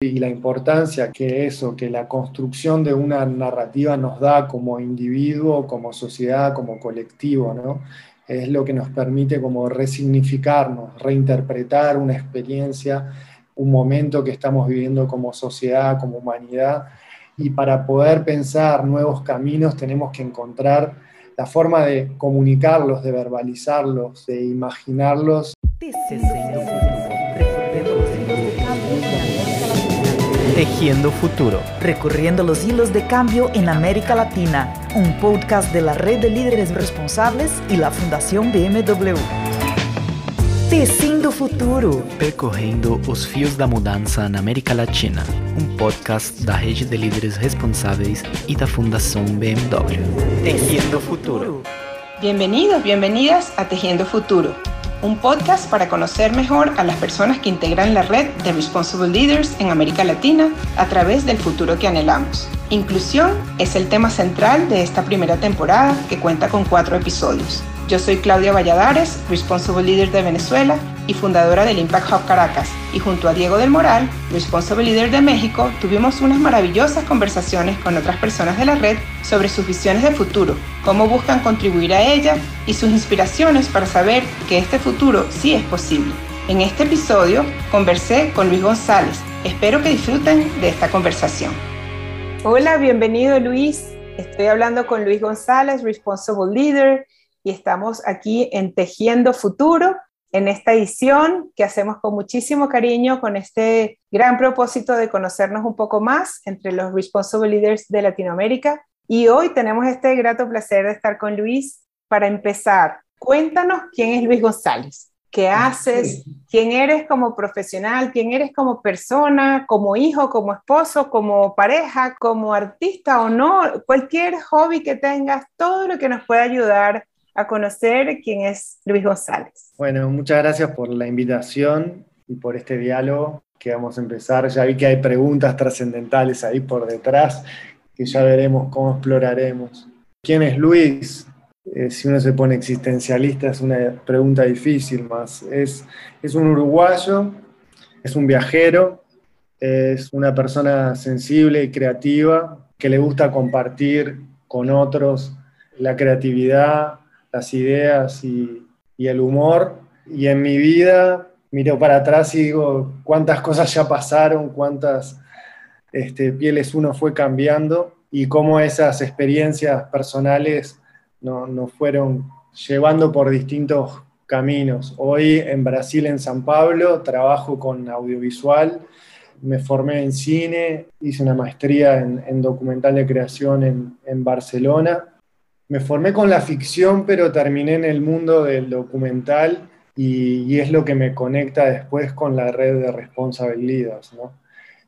y la importancia que eso, que la construcción de una narrativa nos da como individuo, como sociedad, como colectivo, ¿no? Es lo que nos permite como resignificarnos, reinterpretar una experiencia, un momento que estamos viviendo como sociedad, como humanidad, y para poder pensar nuevos caminos tenemos que encontrar la forma de comunicarlos, de verbalizarlos, de imaginarlos. Tejiendo Futuro. Recorriendo los hilos de cambio en América Latina. Un podcast de la Red de Líderes Responsables y la Fundación BMW. Teciendo Futuro. Percorrendo os fios da mudança na América Latina. Um podcast da Rede de Líderes Responsáveis e da Fundação BMW. Tejiendo Futuro. Bienvenidos, bienvenidas a Tejiendo Futuro un podcast para conocer mejor a las personas que integran la red de Responsible Leaders en América Latina a través del futuro que anhelamos. Inclusión es el tema central de esta primera temporada que cuenta con cuatro episodios. Yo soy Claudia Valladares, Responsible Leader de Venezuela y fundadora del Impact Hub Caracas, y junto a Diego del Moral, Responsible Leader de México, tuvimos unas maravillosas conversaciones con otras personas de la red sobre sus visiones de futuro, cómo buscan contribuir a ella y sus inspiraciones para saber que este futuro sí es posible. En este episodio conversé con Luis González. Espero que disfruten de esta conversación. Hola, bienvenido Luis. Estoy hablando con Luis González, Responsible Leader, y estamos aquí en Tejiendo Futuro, en esta edición que hacemos con muchísimo cariño, con este gran propósito de conocernos un poco más entre los Responsible Leaders de Latinoamérica. Y hoy tenemos este grato placer de estar con Luis para empezar. Cuéntanos quién es Luis González, qué haces, quién eres como profesional, quién eres como persona, como hijo, como esposo, como pareja, como artista o no, cualquier hobby que tengas, todo lo que nos pueda ayudar a conocer quién es Luis González. Bueno, muchas gracias por la invitación y por este diálogo que vamos a empezar. Ya vi que hay preguntas trascendentales ahí por detrás que ya veremos cómo exploraremos. ¿Quién es Luis? Eh, si uno se pone existencialista es una pregunta difícil más. Es, es un uruguayo, es un viajero, es una persona sensible y creativa que le gusta compartir con otros la creatividad, las ideas y, el humor. Y en mi vida miro para atrás y digo cuántas cosas ya pasaron, cuántas este, pieles uno fue cambiando y cómo esas experiencias personales nos fueron llevando por distintos caminos. Hoy en Brasil, en San Pablo, trabajo con audiovisual, me formé en cine, hice una maestría en, documental de creación en Barcelona me formé con la ficción, pero terminé en el mundo del documental y, es lo que me conecta después con la red de responsabilidades. ¿no?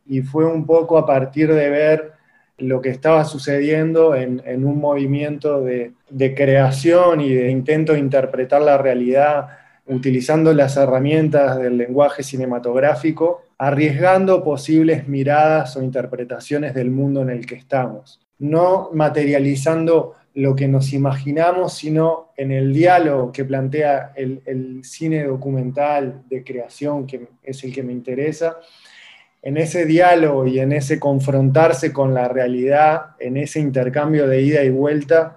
Y fue un poco a partir de ver lo que estaba sucediendo en, un movimiento de, de, creación y de intento de interpretar la realidad utilizando las herramientas del lenguaje cinematográfico, arriesgando posibles miradas o interpretaciones del mundo en el que estamos, no materializando lo que nos imaginamos, sino en el diálogo que plantea el, cine documental de creación, que es el que me interesa, en ese diálogo y en ese confrontarse con la realidad, en ese intercambio de ida y vuelta,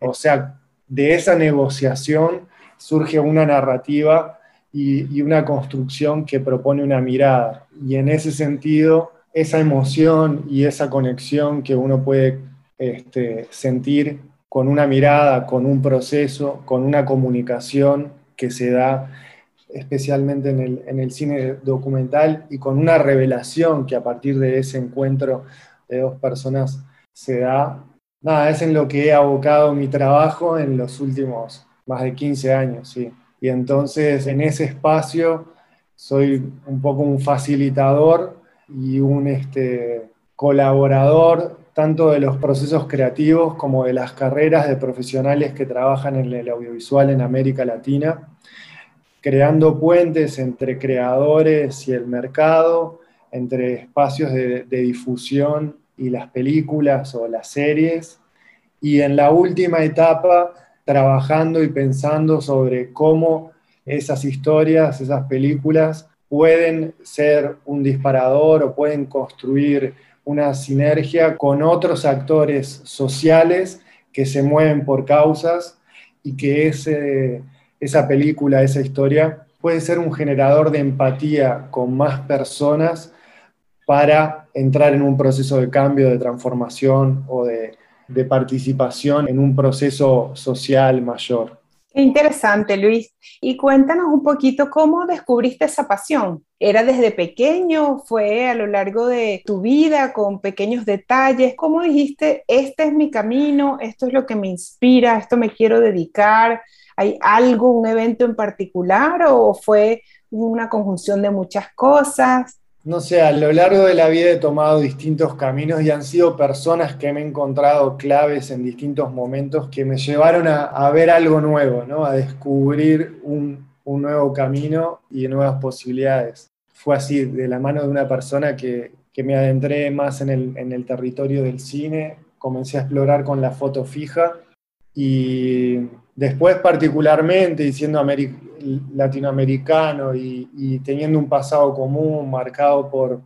o sea, de esa negociación surge una narrativa y, una construcción que propone una mirada. Y en ese sentido, esa emoción y esa conexión que uno puede este, sentir con una mirada, con un proceso, con una comunicación que se da especialmente en el, cine documental y con una revelación que a partir de ese encuentro de dos personas se da. Nada, es en lo que he abocado mi trabajo en los últimos más de 15 años, sí. Y entonces en ese espacio soy un poco un facilitador y un este, colaborador tanto de los procesos creativos como de las carreras de profesionales que trabajan en el audiovisual en América Latina, creando puentes entre creadores y el mercado, entre espacios de, difusión y las películas o las series, y en la última etapa trabajando y pensando sobre cómo esas historias, esas películas pueden ser un disparador o pueden construir una sinergia con otros actores sociales que se mueven por causas y que ese, esa película, esa historia, puede ser un generador de empatía con más personas para entrar en un proceso de cambio, de transformación o de, de participación en un proceso social mayor. Qué interesante, Luis. Y cuéntanos un poquito cómo descubriste esa pasión. ¿Era desde pequeño? ¿Fue a lo largo de tu vida con pequeños detalles? ¿Cómo dijiste, este es mi camino, esto es lo que me inspira, esto me quiero dedicar? ¿Hay algo, un evento en particular o fue una conjunción de muchas cosas? No sé, a lo largo de la vida he tomado distintos caminos y han sido personas que me he encontrado claves en distintos momentos que me llevaron a, ver algo nuevo, ¿no? a descubrir un, nuevo camino y nuevas posibilidades. Fue así, de la mano de una persona que, me adentré más en el, en el territorio del cine, comencé a explorar con la foto fija y después particularmente, y siendo latinoamericano y, teniendo un pasado común marcado por,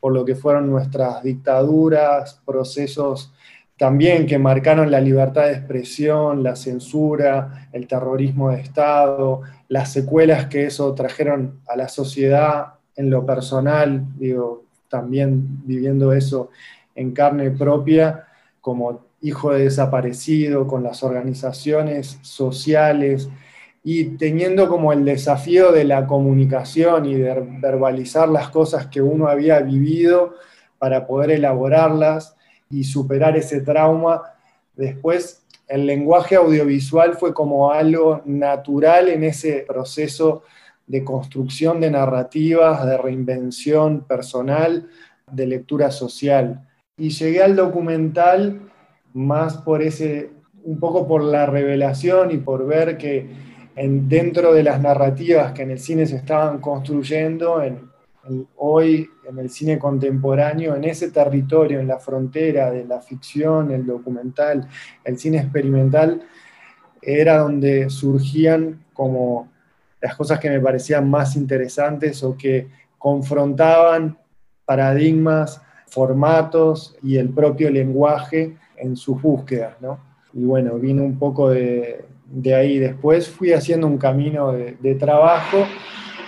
por lo que fueron nuestras dictaduras, procesos también que marcaron la libertad de expresión, la censura, el terrorismo de Estado, las secuelas que eso trajeron a la sociedad en lo personal, digo, también viviendo eso en carne propia, como hijo de desaparecido, con las organizaciones sociales y teniendo como el desafío de la comunicación y de verbalizar las cosas que uno había vivido para poder elaborarlas y superar ese trauma. Después, el lenguaje audiovisual fue como algo natural en ese proceso de construcción de narrativas, de reinvención personal, de lectura social. Y llegué al documental más por ese, un poco por la revelación y por ver que en, dentro de las narrativas que en el cine se estaban construyendo, en, hoy en el cine contemporáneo, en ese territorio, en la frontera de la ficción, el documental, el cine experimental, era donde surgían como las cosas que me parecían más interesantes o que confrontaban paradigmas, formatos y el propio lenguaje en sus búsquedas, ¿no? Y bueno, vino un poco de, ahí. Después fui haciendo un camino de, trabajo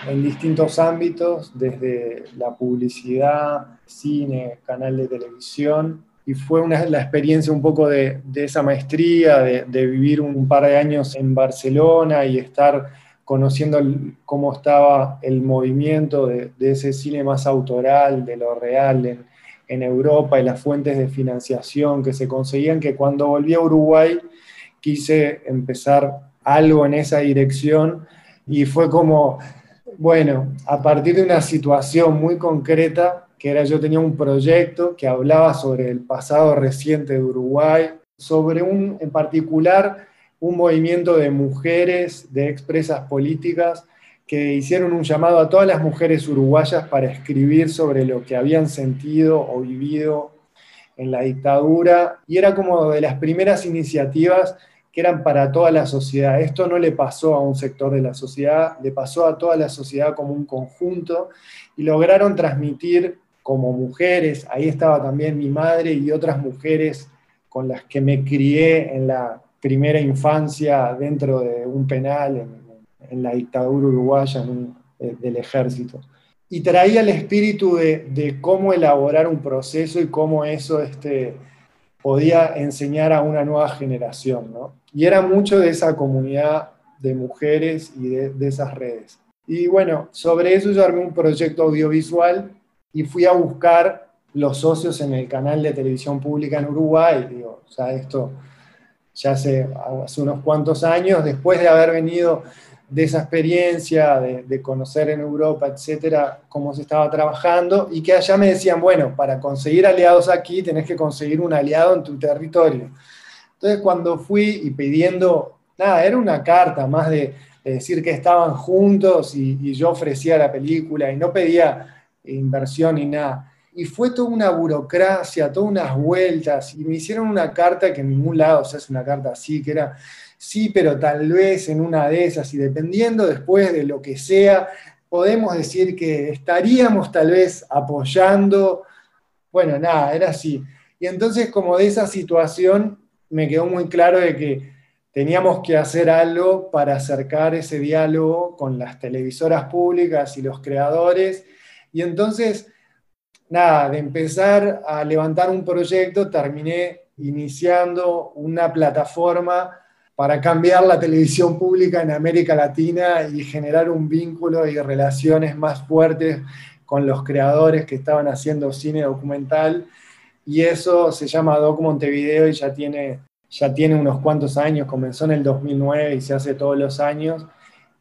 en distintos ámbitos, desde la publicidad, cine, canal de televisión, y fue una, la experiencia un poco de, esa maestría, de, vivir un par de años en Barcelona y estar conociendo cómo estaba el movimiento de, ese cine más autoral, de lo real, en, en Europa y las fuentes de financiación que se conseguían, que cuando volví a Uruguay quise empezar algo en esa dirección y fue como, bueno, a partir de una situación muy concreta, que era yo tenía un proyecto que hablaba sobre el pasado reciente de Uruguay, sobre un, en particular, un movimiento de mujeres, de expresas políticas, que hicieron un llamado a todas las mujeres uruguayas para escribir sobre lo que habían sentido o vivido en la dictadura, y era como de las primeras iniciativas que eran para toda la sociedad. Esto no le pasó a un sector de la sociedad, le pasó a toda la sociedad como un conjunto, y lograron transmitir como mujeres, ahí estaba también mi madre y otras mujeres con las que me crié en la primera infancia dentro de un penal, en la dictadura uruguaya eh, del ejército. Y traía el espíritu de, cómo elaborar un proceso y cómo eso este, podía enseñar a una nueva generación. Y era mucho de esa comunidad de mujeres y de, esas redes. Y bueno, sobre eso yo armé un proyecto audiovisual y fui a buscar los socios en el canal de televisión pública en Uruguay. Digo, sea, esto ya hace, hace unos cuantos años, después de haber venido de esa experiencia, de, conocer en Europa, etcétera, cómo se estaba trabajando, y que allá me decían, bueno, para conseguir aliados aquí tenés que conseguir un aliado en tu territorio. Entonces, cuando fui y pidiendo, nada, era una carta más de, decir que estaban juntos y, y, yo ofrecía la película y no pedía inversión ni nada. Y fue toda una burocracia, todas unas vueltas, y me hicieron una carta que en ningún lado se hace una carta así, que era sí, pero tal vez en una de esas, y dependiendo después de lo que sea, podemos decir que estaríamos tal vez apoyando, bueno, nada, era así. Y entonces como de esa situación me quedó muy claro de que teníamos que hacer algo para acercar ese diálogo con las televisoras públicas y los creadores. Y entonces, nada, de empezar a levantar un proyecto, terminé iniciando una plataforma para cambiar la televisión pública en América Latina y generar un vínculo y relaciones más fuertes con los creadores que estaban haciendo cine documental. Y eso se llama Doc Montevideo y ya tiene, ya tiene unos cuantos años, comenzó en el 2009 y se hace todos los años.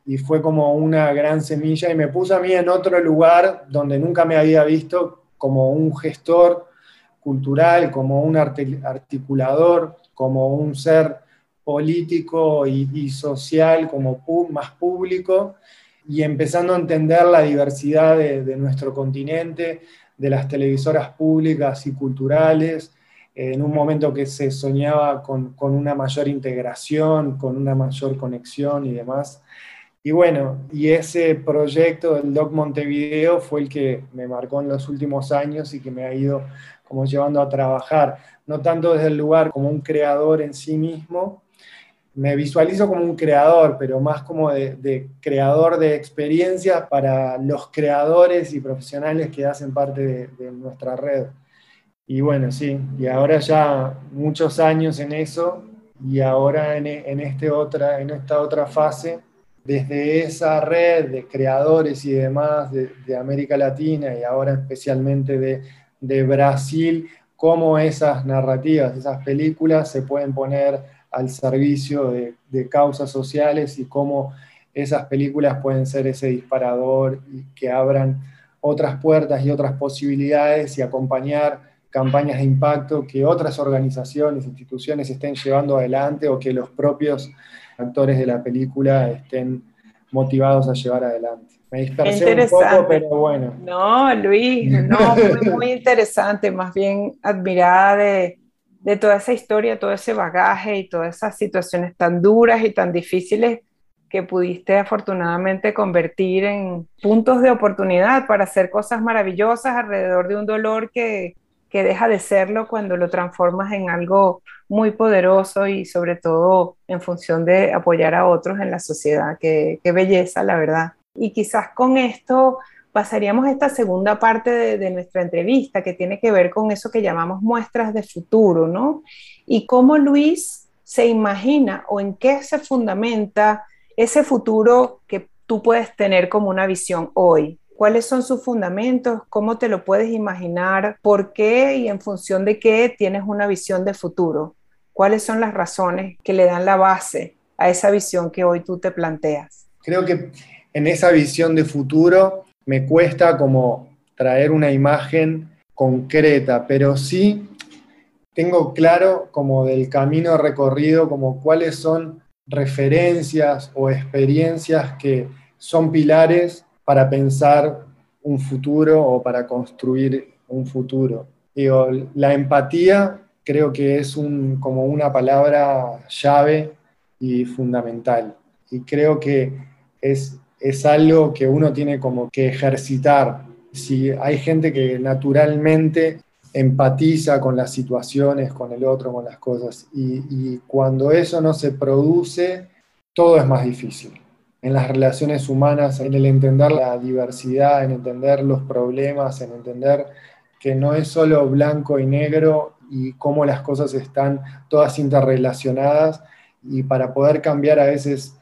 Y fue como una gran semilla y me puso a mí en otro lugar donde nunca me había visto como un gestor cultural, como un articulador, como un ser político y, social como más público y empezando a entender la diversidad de, nuestro continente, de las televisoras públicas y culturales, en un momento que se soñaba con, con, una mayor integración, con una mayor conexión y demás. Y bueno, y ese proyecto del Doc Montevideo fue el que me marcó en los últimos años y que me ha ido como llevando a trabajar, no tanto desde el lugar como un creador en sí mismo, me visualizo como un creador, pero más como de, creador de experiencias para los creadores y profesionales que hacen parte de, nuestra red. Y bueno, sí, y ahora ya muchos años en eso, y ahora en, este otra, en esta otra fase, desde esa red de creadores y demás de, América Latina y ahora especialmente de, de Brasil, cómo esas narrativas, esas películas se pueden poner al servicio de, causas sociales y cómo esas películas pueden ser ese disparador y que abran otras puertas y otras posibilidades y acompañar campañas de impacto que otras organizaciones, instituciones estén llevando adelante o que los propios actores de la película estén motivados a llevar adelante. Me dispersé un poco, pero bueno. No, Luis, no, muy, muy interesante, más bien admirada de, de toda esa historia, todo ese bagaje y todas esas situaciones tan duras y tan difíciles que pudiste afortunadamente convertir en puntos de oportunidad para hacer cosas maravillosas alrededor de un dolor que, deja de serlo cuando lo transformas en algo muy poderoso y sobre todo en función de apoyar a otros en la sociedad. Qué, qué belleza, la verdad. Y quizás con esto pasaríamos a esta segunda parte de, nuestra entrevista que tiene que ver con eso que llamamos muestras de futuro, ¿no? Y cómo Luis se imagina o en qué se fundamenta ese futuro que tú puedes tener como una visión hoy. ¿Cuáles son sus fundamentos? ¿Cómo te lo puedes imaginar? ¿Por qué y en función de qué tienes una visión de futuro? ¿Cuáles son las razones que le dan la base a esa visión que hoy tú te planteas? Creo que en esa visión de futuro me cuesta como traer una imagen concreta, pero sí tengo claro como del camino recorrido, como cuáles son referencias o experiencias que son pilares para pensar un futuro o para construir un futuro. La empatía creo que es como una palabra llave y fundamental. Y creo que es es algo que uno tiene como que ejercitar. Si hay gente que naturalmente empatiza con las situaciones, con el otro, con las cosas, y, cuando eso no se produce, todo es más difícil. En las relaciones humanas, en el entender la diversidad, en entender los problemas, en entender que no es solo blanco y negro y cómo las cosas están todas interrelacionadas y para poder cambiar a veces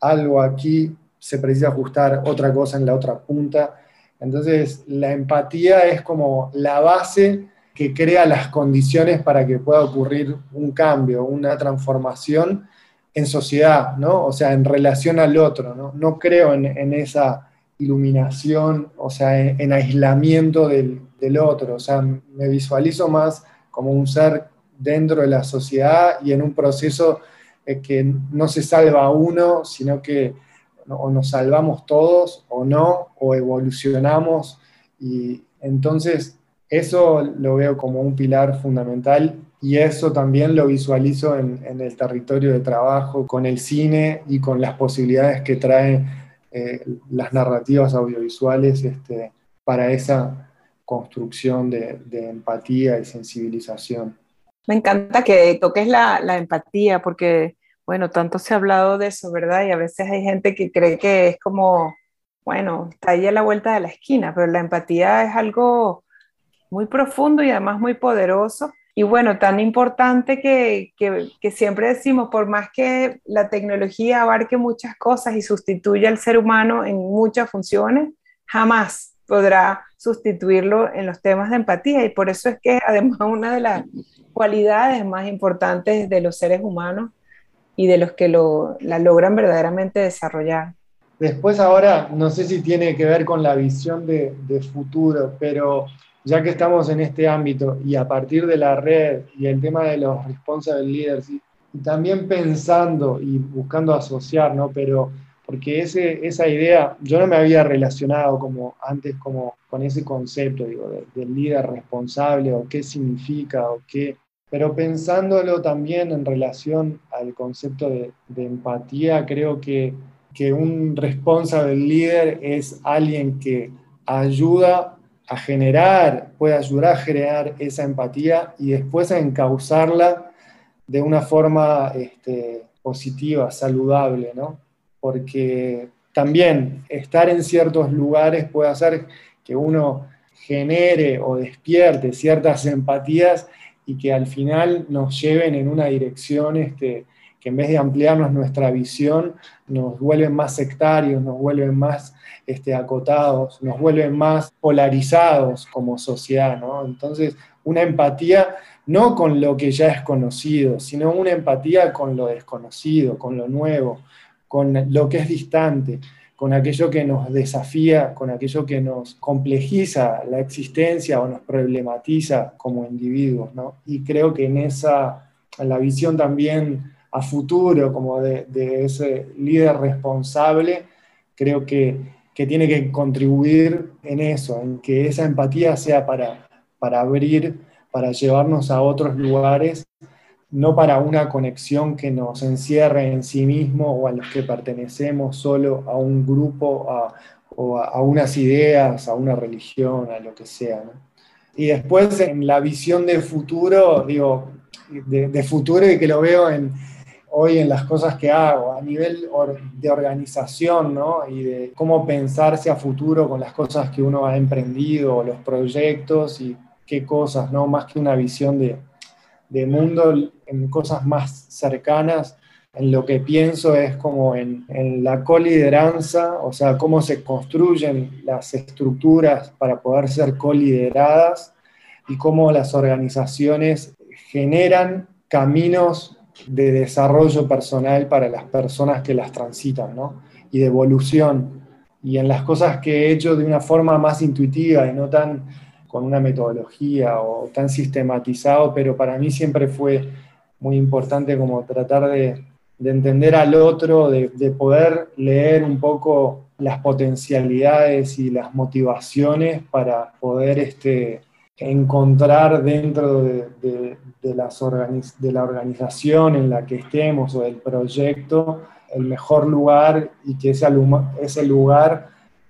algo aquí se precisa ajustar otra cosa en la otra punta. Entonces, la empatía es como la base que crea las condiciones para que pueda ocurrir un cambio, una transformación en sociedad, ¿no? O sea, en relación al otro, ¿no? No creo en, esa iluminación, o sea, en, aislamiento del, del, otro, o sea, me visualizo más como un ser dentro de la sociedad y en un proceso eh, que no se salva uno, sino que o nos salvamos todos o no, o evolucionamos. Y entonces eso lo veo como un pilar fundamental y eso también lo visualizo en, el territorio de trabajo, con el cine y con las posibilidades que trae eh, las narrativas audiovisuales este, para esa construcción de, empatía y sensibilización. Me encanta que toques la, la, empatía porque, bueno, tanto se ha hablado de eso, ¿verdad? Y a veces hay gente que cree que es como, bueno, está ahí a la vuelta de la esquina, pero la empatía es algo muy profundo y además muy poderoso. Y bueno, tan importante que, que, que, siempre decimos, por más que la tecnología abarque muchas cosas y sustituya al ser humano en muchas funciones, jamás podrá sustituirlo en los temas de empatía. Y por eso es que además una de las cualidades más importantes de los seres humanos y de los que lo, la logran verdaderamente desarrollar. Después ahora, no sé si tiene que ver con la visión de, de futuro, pero ya que estamos en este ámbito y a partir de la red y el tema de los responsible leaders, y, también pensando y buscando asociar, ¿no? Pero porque ese, esa idea, yo no me había relacionado como antes como con ese concepto, digo, del líder responsable o qué significa o qué, pero pensándolo también en relación al concepto de, empatía, creo que, que un responsable líder es alguien que ayuda a generar, puede ayudar a generar esa empatía y después a encauzarla de una forma este, positiva, saludable, ¿no? Porque también estar en ciertos lugares puede hacer que uno genere o despierte ciertas empatías y que al final nos lleven en una dirección este, que en vez de ampliarnos nuestra visión, nos vuelven más sectarios, nos vuelven más este, acotados, nos vuelven más polarizados como sociedad. Entonces, una empatía no con lo que ya es conocido, sino una empatía con lo desconocido, con lo nuevo, con lo que es distante, con aquello que nos desafía, con aquello que nos complejiza la existencia o nos problematiza como individuos, ¿no? Y creo que en esa, en la visión también a futuro como de, ese líder responsable, creo que, tiene que contribuir en eso, en que esa empatía sea para, para abrir, para llevarnos a otros lugares, no para una conexión que nos encierre en sí mismo o a los que pertenecemos solo a un grupo a, o a, unas ideas, a una religión, a lo que sea. Y después en la visión de futuro, digo, de futuro y que lo veo en, hoy en las cosas que hago, a nivel de organización, ¿no? Y de cómo pensarse a futuro con las cosas que uno ha emprendido, los proyectos y qué cosas, ¿no? Más que una visión de, de mundo, en cosas más cercanas, en lo que pienso es como en, en la colideranza, o sea, cómo se construyen las estructuras para poder ser colideradas y cómo las organizaciones generan caminos de desarrollo personal para las personas que las transitan, ¿no? Y de evolución. Y en las cosas que he hecho de una forma más intuitiva y no tan con una metodología o tan sistematizado, pero para mí siempre fue muy importante como tratar de, entender al otro, de, poder leer un poco las potencialidades y las motivaciones para poder este, encontrar dentro de, las de la organización en la que estemos o del proyecto el mejor lugar y que ese, ese lugar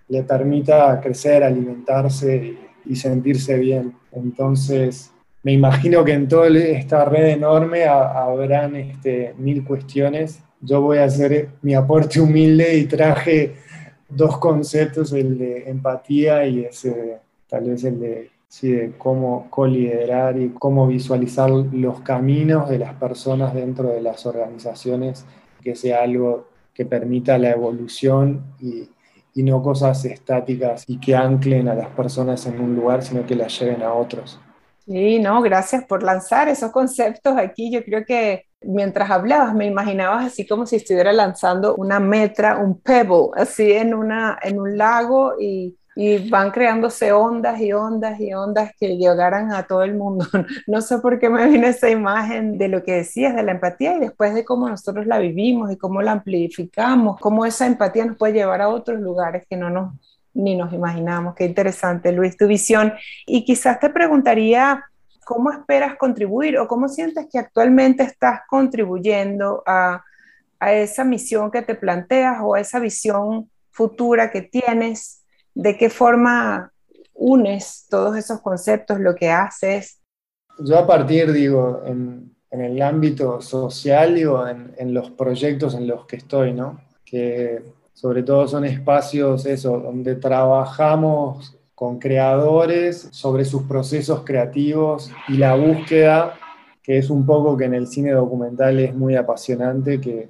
le permita crecer, alimentarse y, sentirse bien. Entonces, me imagino que en toda esta red enorme habrán este, mil cuestiones. Yo voy a hacer mi aporte humilde y traje dos conceptos, el de empatía y ese, tal vez el de ¿sí? de cómo coliderar y cómo visualizar los caminos de las personas dentro de las organizaciones, que sea algo que permita la evolución y, y no cosas estáticas y que anclen a las personas en un lugar, sino que las lleven a otros. Sí, no, gracias por lanzar esos conceptos aquí. Yo creo que mientras hablabas me imaginabas así como si estuviera lanzando una metra, un pebble, así en, una, en un lago y y van creándose ondas y ondas y ondas que llegaran a todo el mundo. No sé por qué me viene esa imagen de lo que decías de la empatía y después de cómo nosotros la vivimos y cómo la amplificamos, cómo esa empatía nos puede llevar a otros lugares que no nos ni nos imaginamos. Qué interesante, Luis, tu visión. Y quizás te preguntaría, ¿cómo esperas contribuir o cómo sientes que actualmente estás contribuyendo a, a esa misión que te planteas o a esa visión futura que tienes, de qué forma unes todos esos conceptos, lo que haces. Yo a partir, digo, en, el ámbito social, digo, en, en, los proyectos en los que estoy, ¿no? Que sobre todo son espacios, eso, donde trabajamos con creadores sobre sus procesos creativos y la búsqueda, que es un poco que en el cine documental es muy apasionante, que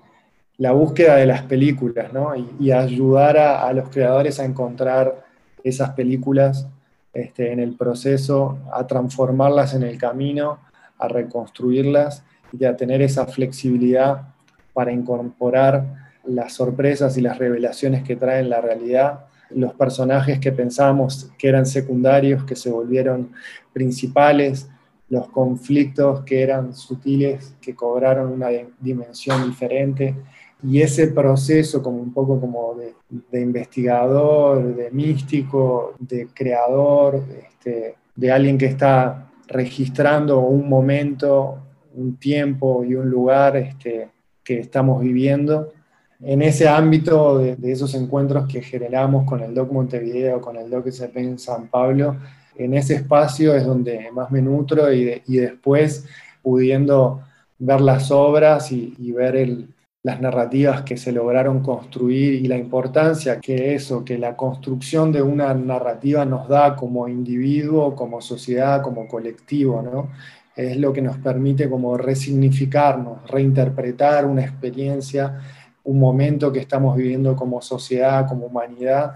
la búsqueda de las películas, ¿no? Y, ayudar a, los creadores a encontrar esas películas este, en el proceso, a transformarlas en el camino, a reconstruirlas y a tener esa flexibilidad para incorporar las sorpresas y las revelaciones que traen la realidad los personajes que pensábamos que eran secundarios, que se volvieron principales, los conflictos que eran sutiles, que cobraron una dimensión diferente. Y ese proceso como un poco como de, investigador, de místico, de creador, este, de alguien que está registrando un momento, un tiempo y un lugar este, que estamos viviendo, en ese ámbito de, esos encuentros que generamos con el DOC Montevideo, con el DOC SP en San Pablo, en ese espacio es donde más me nutro y, después pudiendo ver las obras y, ver las narrativas que se lograron construir y la importancia que eso, que la construcción de una narrativa nos da como individuo, como sociedad, como colectivo, ¿no? Es lo que nos permite como resignificarnos, reinterpretar una experiencia un momento que estamos viviendo como sociedad, como humanidad,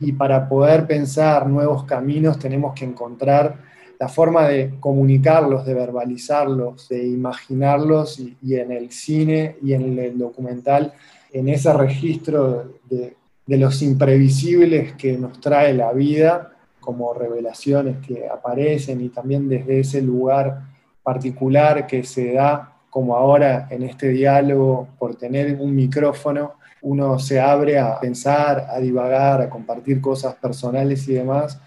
y para poder pensar nuevos caminos tenemos que encontrar la forma de comunicarlos, de verbalizarlos, de imaginarlos, y, en el cine y en el documental, en ese registro de, de los imprevisibles que nos trae la vida, como revelaciones que aparecen y también desde ese lugar particular que se da como ahora en este diálogo, por tener un micrófono, uno se abre a pensar, a divagar, a compartir cosas personales y demás.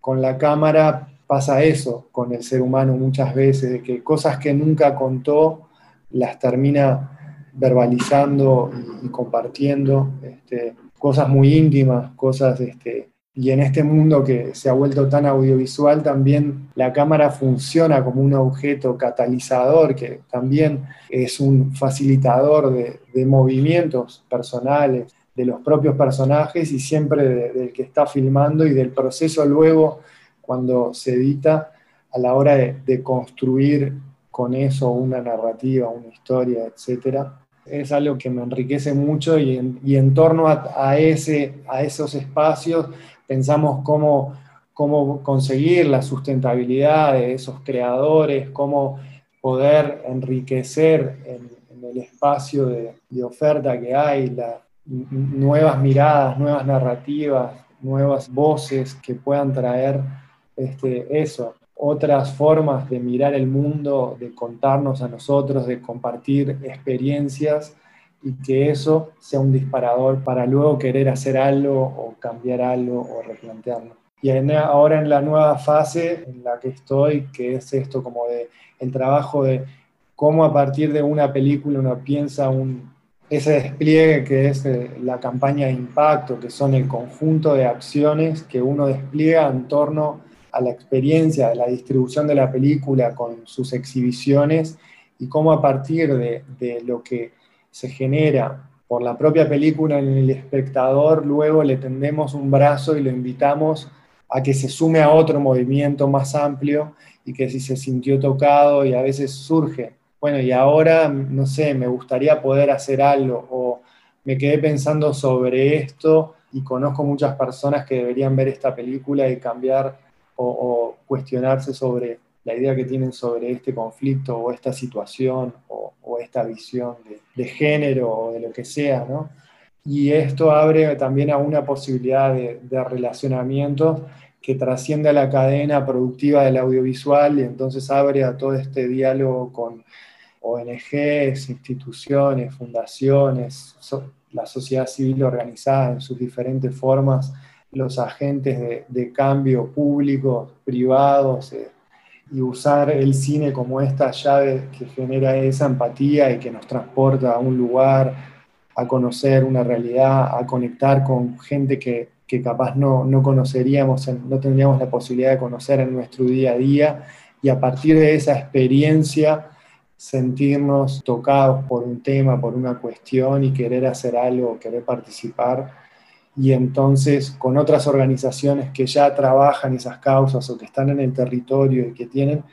Con la cámara pasa eso con el ser humano muchas veces, de que cosas que nunca contó las termina verbalizando y, compartiendo, este, cosas muy íntimas, cosas este, y en este mundo que se ha vuelto tan audiovisual, también la cámara funciona como un objeto catalizador, que también es un facilitador de, movimientos personales, de los propios personajes y siempre del que está filmando y del proceso luego cuando se edita a la hora de, construir con eso una narrativa, una historia, etc. Es algo que me enriquece mucho y en, torno a, ese, a esos espacios pensamos cómo, cómo conseguir la sustentabilidad de esos creadores, cómo poder enriquecer en, el espacio de, oferta que hay, la, nuevas miradas, nuevas narrativas, nuevas voces que puedan traer este, eso, otras formas de mirar el mundo, de contarnos a nosotros, de compartir experiencias y que eso sea un disparador para luego querer hacer algo o cambiar algo o replantearlo. Y ahora en la nueva fase en la que estoy, que es esto como de el trabajo de cómo a partir de una película uno piensa un, ese despliegue que es eh, la campaña de impacto, que son el conjunto de acciones que uno despliega en torno a la experiencia de la distribución de la película con sus exhibiciones y cómo a partir de, de lo que se genera por la propia película en el espectador, luego le tendemos un brazo y lo invitamos a que se sume a otro movimiento más amplio y que si se sintió tocado y a veces surge, bueno, y ahora, no sé, me gustaría poder hacer algo o me quedé pensando sobre esto y conozco muchas personas que deberían ver esta película y cambiar o, cuestionarse sobre la idea que tienen sobre este conflicto o esta situación o, esta visión de, género o de lo que sea, ¿no? Y esto abre también a una posibilidad de, relacionamiento que trasciende a la cadena productiva del audiovisual y entonces abre a todo este diálogo con ONGs, instituciones, fundaciones, la sociedad civil organizada en sus diferentes formas, los agentes de, cambio públicos, privados, eh, y usar el cine como esta llave que genera esa empatía y que nos transporta a un lugar, a conocer una realidad, a conectar con gente que, que capaz no, no conoceríamos, no tendríamos la posibilidad de conocer en nuestro día a día y a partir de esa experiencia sentirnos tocados por un tema, por una cuestión y querer hacer algo, querer participar. Y entonces con otras organizaciones que ya trabajan esas causas o que están en el territorio y que tienen,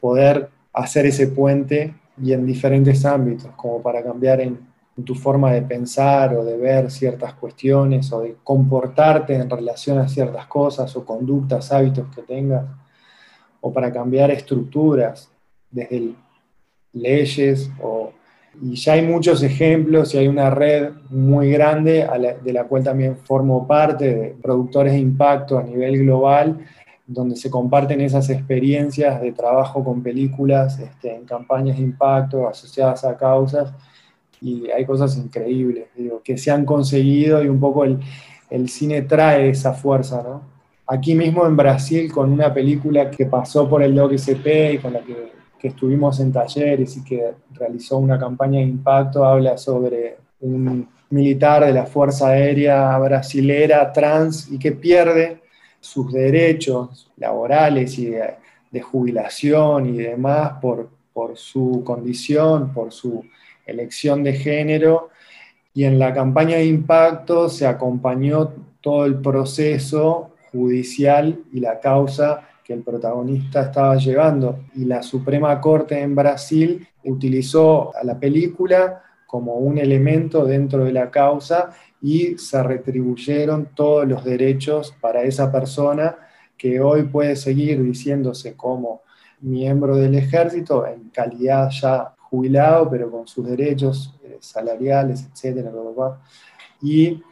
poder hacer ese puente y en diferentes ámbitos, como para cambiar en, tu forma de pensar o de ver ciertas cuestiones o de comportarte en relación a ciertas cosas o conductas, hábitos que tengas, o para cambiar estructuras desde leyes o, y ya hay muchos ejemplos y hay una red muy grande de la cual también formo parte de productores de impacto a nivel global donde se comparten esas experiencias de trabajo con películas este, en campañas de impacto asociadas a causas y hay cosas increíbles que se han conseguido y un poco el, el cine trae esa fuerza, ¿no? Aquí mismo en Brasil con una película que pasó por el DOCSP y con la que que estuvimos en talleres y que realizó una campaña de impacto, habla sobre un militar de la Fuerza Aérea Brasilera trans y que pierde sus derechos laborales y de, jubilación y demás por, por su condición, por su elección de género. Y en la campaña de impacto se acompañó todo el proceso judicial y la causa que el protagonista estaba llevando. Y la Suprema Corte en Brasil utilizó a la película como un elemento dentro de la causa y se retribuyeron todos los derechos para esa persona que hoy puede seguir diciéndose como miembro del ejército en calidad ya jubilado, pero con sus derechos eh, salariales, etcétera, y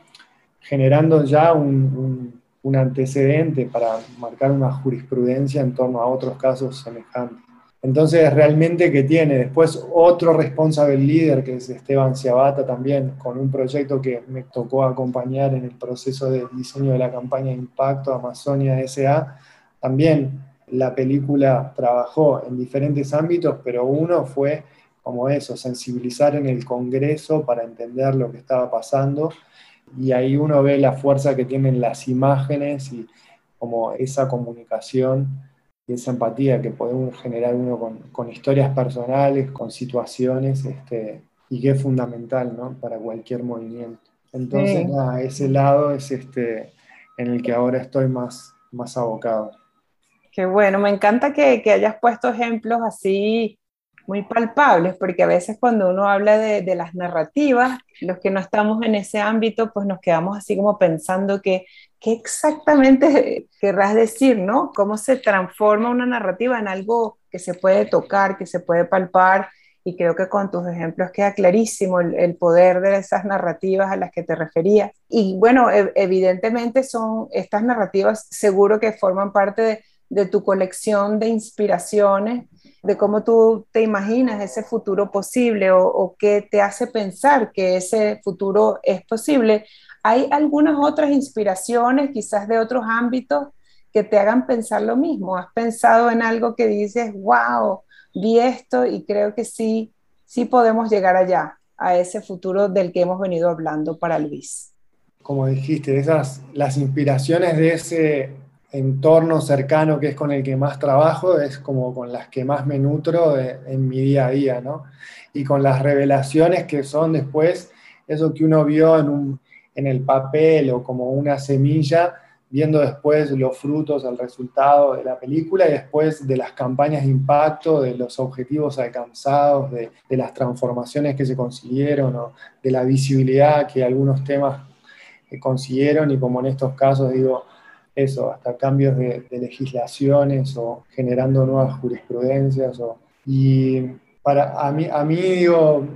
generando ya un un antecedente para marcar una jurisprudencia en torno a otros casos semejantes. Entonces, realmente que tiene después otro responsable líder, que es Esteban Ciabata también, con un proyecto que me tocó acompañar en el proceso de diseño de la campaña impacto Amazonia SA. También la película trabajó en diferentes ámbitos, pero uno fue como eso, sensibilizar en el Congreso para entender lo que estaba pasando y ahí uno ve la fuerza que tienen las imágenes y como esa comunicación y esa empatía que podemos generar uno con, con historias personales, con situaciones, este, y que es fundamental ¿no? para cualquier movimiento. Entonces, ese lado es este, en el que ahora estoy más, más abocado. Qué bueno, me encanta que, que hayas puesto ejemplos así muy palpables, porque a veces cuando uno habla de, las narrativas, los que no estamos en ese ámbito, pues nos quedamos así como pensando que qué exactamente querrás decir, ¿no? ¿Cómo se transforma una narrativa en algo que se puede tocar, que se puede palpar? Y creo que con tus ejemplos queda clarísimo el, poder de esas narrativas a las que te referías. Y bueno, e, evidentemente son estas narrativas, seguro que forman parte de, de tu colección de inspiraciones de cómo tú te imaginas ese futuro posible o, qué te hace pensar que ese futuro es posible. ¿Hay algunas otras inspiraciones, quizás de otros ámbitos, que te hagan pensar lo mismo? ¿Has pensado en algo que dices, wow, vi esto y creo que sí, sí podemos llegar allá, a ese futuro del que hemos venido hablando para Luis? Como dijiste, esas, las inspiraciones de ese entorno cercano que es con el que más trabajo, es como con las que más me nutro en mi día a día, ¿no? Y con las revelaciones que son después eso que uno vio en, un, en el papel o como una semilla, viendo después los frutos, el resultado de la película y después de las campañas de impacto, de los objetivos alcanzados, de, de las transformaciones que se consiguieron, o de la visibilidad que algunos temas consiguieron y como en estos casos digo, eso, hasta cambios de, legislaciones o generando nuevas jurisprudencias. y para a mí, a mí digo,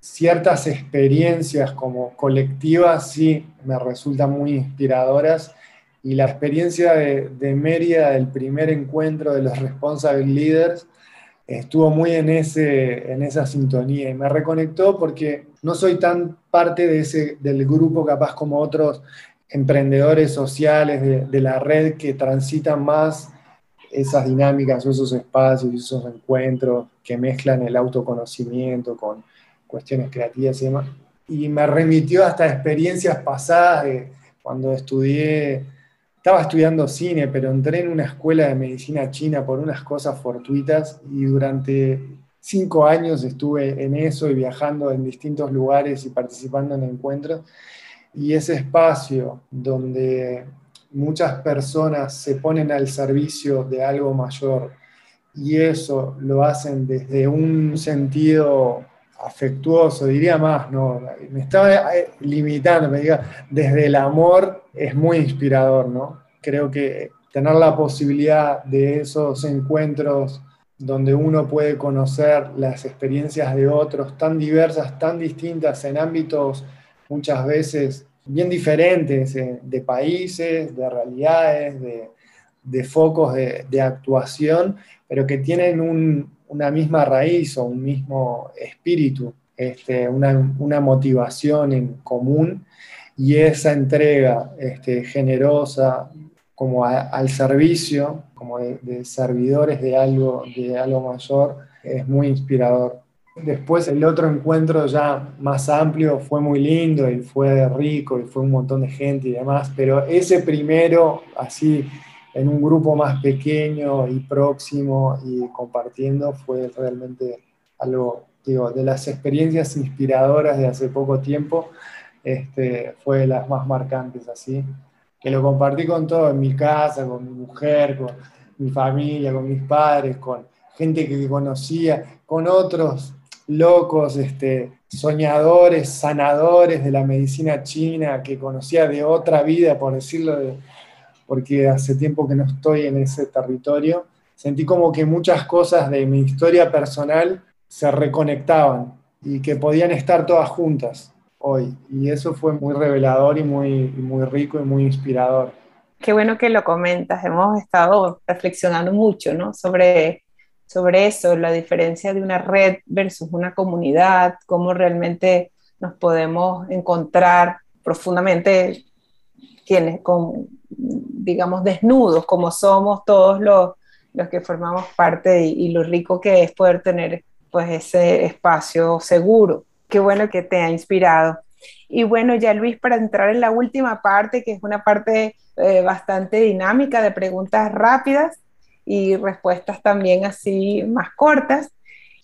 ciertas experiencias como colectivas sí me resultan muy inspiradoras y la experiencia de, de Mérida del primer encuentro de los Responsible Leaders estuvo muy en, ese, en esa sintonía y me reconectó porque no soy tan parte de ese, del grupo capaz como otros emprendedores sociales de, la red que transitan más esas dinámicas esos espacios, esos encuentros que mezclan el autoconocimiento con cuestiones creativas y demás. y me remitió hasta experiencias pasadas de cuando estudié, estaba estudiando cine, pero entré en una escuela de medicina china por unas cosas fortuitas y durante cinco años estuve en eso y viajando en distintos lugares y participando en encuentros. Y ese espacio donde muchas personas se ponen al servicio de algo mayor y eso lo hacen desde un sentido afectuoso, diría más, no, me estaba eh, limitando, me diga, desde el amor es muy inspirador, ¿no? Creo que tener la posibilidad de esos encuentros donde uno puede conocer las experiencias de otros tan diversas, tan distintas en ámbitos muchas veces bien diferentes eh, de países, de realidades, de, focos de, actuación, pero que tienen una misma raíz o un mismo espíritu, este, una, motivación en común y esa entrega este, generosa como al servicio, como de, de, servidores de algo, de algo mayor, es muy inspirador. Después el otro encuentro ya más amplio fue muy lindo y fue rico y fue un montón de gente y demás, pero ese primero, así en un grupo más pequeño y próximo y compartiendo, fue realmente algo, digo, de las experiencias inspiradoras de hace poco tiempo, este, fue de las más marcantes así, que lo compartí con todo, en mi casa, con mi mujer, con mi familia, con mis padres, con gente que conocía, con otros locos, este, soñadores, sanadores de la medicina china, que conocía de otra vida, por decirlo, porque hace tiempo que no estoy en ese territorio, sentí como que muchas cosas de mi historia personal se reconectaban y que podían estar todas juntas hoy. Y eso fue muy revelador y muy, muy rico y muy inspirador. Qué bueno que lo comentas. Hemos estado reflexionando mucho ¿no? sobre sobre eso, la diferencia de una red versus una comunidad, cómo realmente nos podemos encontrar profundamente quienes, con, digamos, desnudos, como somos todos los, los que formamos parte y, lo rico que es poder tener pues ese espacio seguro. Qué bueno que te ha inspirado. Y bueno, ya Luis, para entrar en la última parte, que es una parte eh, bastante dinámica de preguntas rápidas, y respuestas también así más cortas.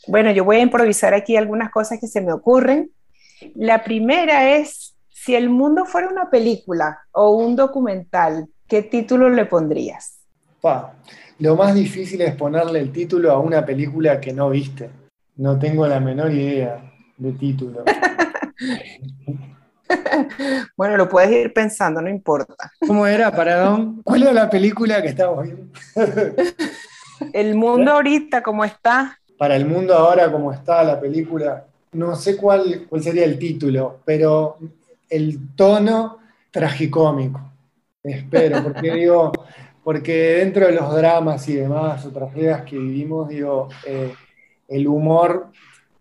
Bueno, yo voy a improvisar aquí algunas cosas que se me ocurren. La primera es, si el mundo fuera una película o un documental, ¿qué título le pondrías? lo más difícil es ponerle el título a una película que no viste. No tengo la menor idea de título. bueno, lo puedes ir pensando, no importa. ¿Cómo era, Paradón? ¿Cuál era la película que estábamos viendo? el mundo ahorita, ¿cómo está? Para el mundo ahora, ¿cómo está la película? No sé cuál, cuál sería el título, pero el tono tragicómico. Espero, porque digo, porque dentro de los dramas y demás, otras tragedias que vivimos, digo, eh, el humor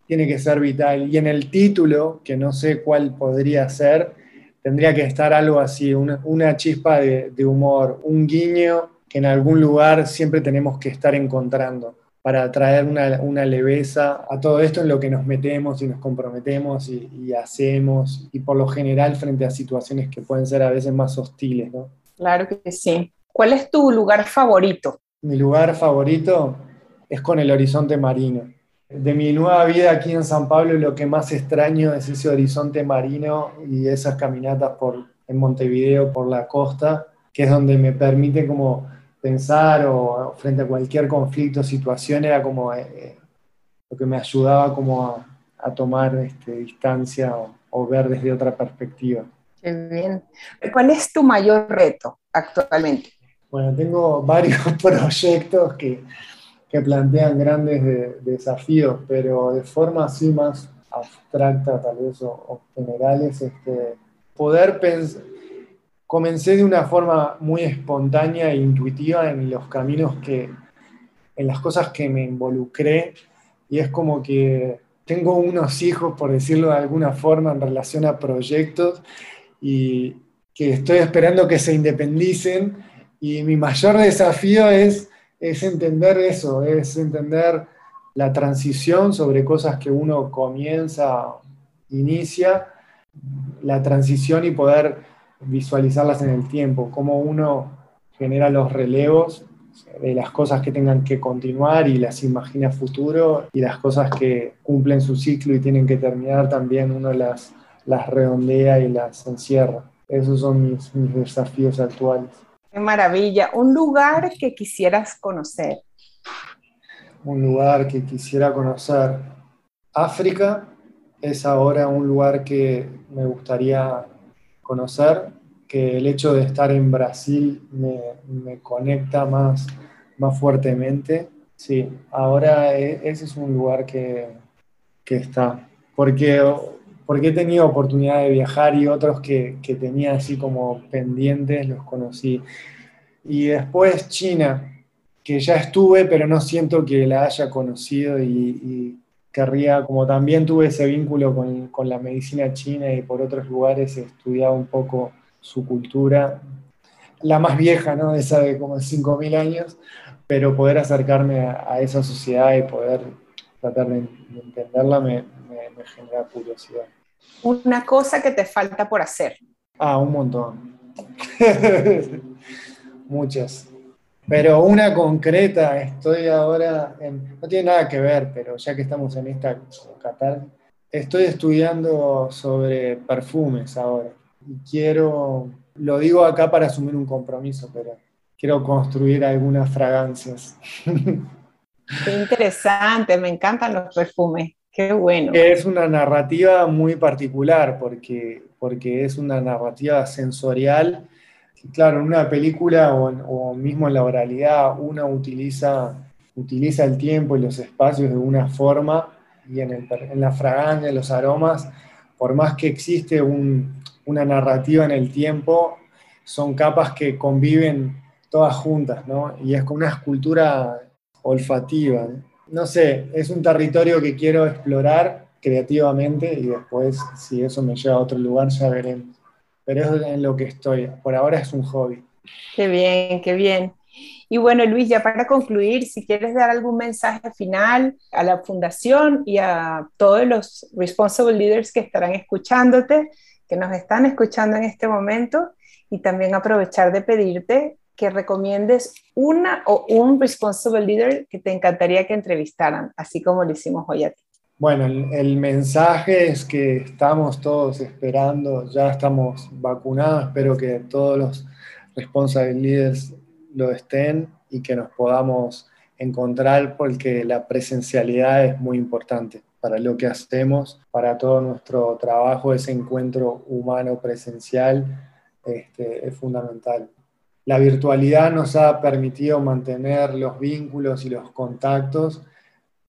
tiene que ser vital. Y en el título, que no sé cuál podría ser, tendría que estar algo así, una, chispa de, humor, un guiño que en algún lugar siempre tenemos que estar encontrando para traer una, leveza a todo esto en lo que nos metemos y nos comprometemos y, hacemos, y por lo general frente a situaciones que pueden ser a veces más hostiles. ¿no? Claro que sí. ¿Cuál es tu lugar favorito? Mi lugar favorito es con el horizonte marino de mi nueva vida aquí en San Pablo, lo que más extraño es ese horizonte marino y esas caminatas por, en Montevideo por la costa, que es donde me permite como pensar o frente a cualquier conflicto, situación, era como eh, eh, lo que me ayudaba como a, tomar este, distancia o, o, ver desde otra perspectiva. Qué bien. ¿Cuál es tu mayor reto actualmente? Bueno, tengo varios proyectos que que plantean grandes desafíos, pero de forma así más abstracta tal vez o, generales, este, poder pensar, comencé de una forma muy espontánea e intuitiva en los caminos que, en las cosas que me involucré, y es como que tengo unos hijos, por decirlo de alguna forma, en relación a proyectos, y que estoy esperando que se independicen, y mi mayor desafío es es entender eso, es entender la transición sobre cosas que uno comienza, inicia, la transición y poder visualizarlas en el tiempo, cómo uno genera los relevos de las cosas que tengan que continuar y las imagina futuro y las cosas que cumplen su ciclo y tienen que terminar también uno las, redondea y las encierra. Esos son mis desafíos actuales. Qué maravilla. Un lugar que quisieras conocer. Un lugar que quisiera conocer. África es ahora un lugar que me gustaría conocer, que el hecho de estar en Brasil me, me conecta más, más fuertemente. Sí, ahora e, ese es un lugar que, que está. Porque porque he tenido oportunidad de viajar y otros que, que, tenía así como pendientes los conocí. Y después China, que ya estuve, pero no siento que la haya conocido y, querría, como también tuve ese vínculo con, con, la medicina china y por otros lugares he un poco su cultura, la más vieja, ¿no? Esa de como 5.000 años, pero poder acercarme a, esa sociedad y poder tratar de, entenderla me, me genera curiosidad. Una cosa que te falta por hacer. Ah, un montón. Muchas. Pero una concreta, estoy ahora, en, no tiene nada que ver, pero ya que estamos en esta Qatar, estoy estudiando sobre perfumes ahora. Y quiero, lo digo acá para asumir un compromiso, pero quiero construir algunas fragancias. Qué interesante, me encantan los perfumes. Qué bueno. Es una narrativa muy particular porque, porque es una narrativa sensorial. claro, en una película o, mismo en la oralidad uno utiliza, utiliza el tiempo y los espacios de una forma y en, el, en la fragancia, en los aromas, por más que existe una narrativa en el tiempo, son capas que conviven todas juntas, ¿no? Y es como una escultura olfativa. ¿no? No sé, es un territorio que quiero explorar creativamente y después, si eso me lleva a otro lugar, ya veremos. Pero es en lo que estoy. Por ahora es un hobby. Qué bien, qué bien. Y bueno, Luis, ya para concluir, si quieres dar algún mensaje final a la fundación y a todos los responsible leaders que estarán escuchándote, que nos están escuchando en este momento, y también aprovechar de pedirte que recomiendes una o un responsible leader que te encantaría que entrevistaran, así como lo hicimos hoy a ti. Bueno, el, mensaje es que estamos todos esperando, ya estamos vacunados, espero que todos los responsible leaders lo estén y que nos podamos encontrar porque la presencialidad es muy importante para lo que hacemos, para todo nuestro trabajo, ese encuentro humano presencial este, es fundamental. La virtualidad nos ha permitido mantener los vínculos y los contactos,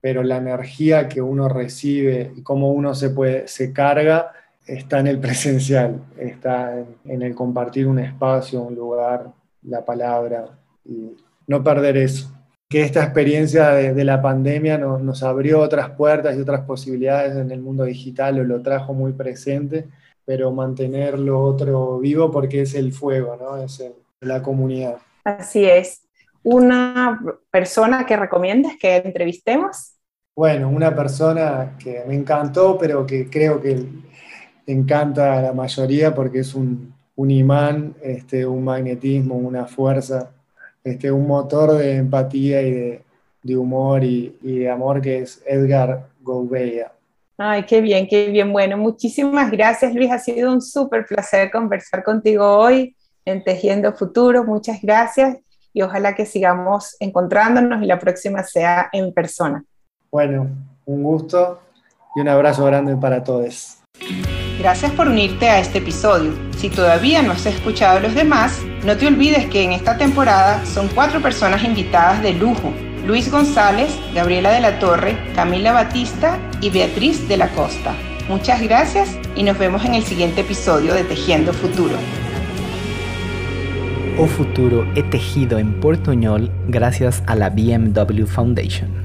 pero la energía que uno recibe y cómo uno se, puede, se carga está en el presencial, está en, el compartir un espacio, un lugar, la palabra, y no perder eso. Que esta experiencia de, la pandemia nos abrió otras puertas y otras posibilidades en el mundo digital, o lo trajo muy presente, pero mantener lo otro vivo porque es el fuego, ¿no? Es el, la comunidad. Así es. ¿Una persona que recomiendas que entrevistemos? Bueno, una persona que me encantó, pero que creo que encanta a la mayoría porque es un, imán, este, un magnetismo, una fuerza, este, un motor de empatía y de, humor y, y, de amor que es Edgar Gouveia. Ay, qué bien, qué bien. Bueno, muchísimas gracias Luis, ha sido un súper placer conversar contigo hoy en Tejiendo Futuro. Muchas gracias y ojalá que sigamos encontrándonos y la próxima sea en persona. Bueno, un gusto y un abrazo grande para todos. Gracias por unirte a este episodio. Si todavía no has escuchado a los demás, no te olvides que en esta temporada son cuatro personas invitadas de lujo. Luis González, Gabriela de la Torre, Camila Batista y Beatriz de la Costa. Muchas gracias y nos vemos en el siguiente episodio de Tejiendo Futuro. O futuro é tejido en portuñol gracias a la BMW Foundation.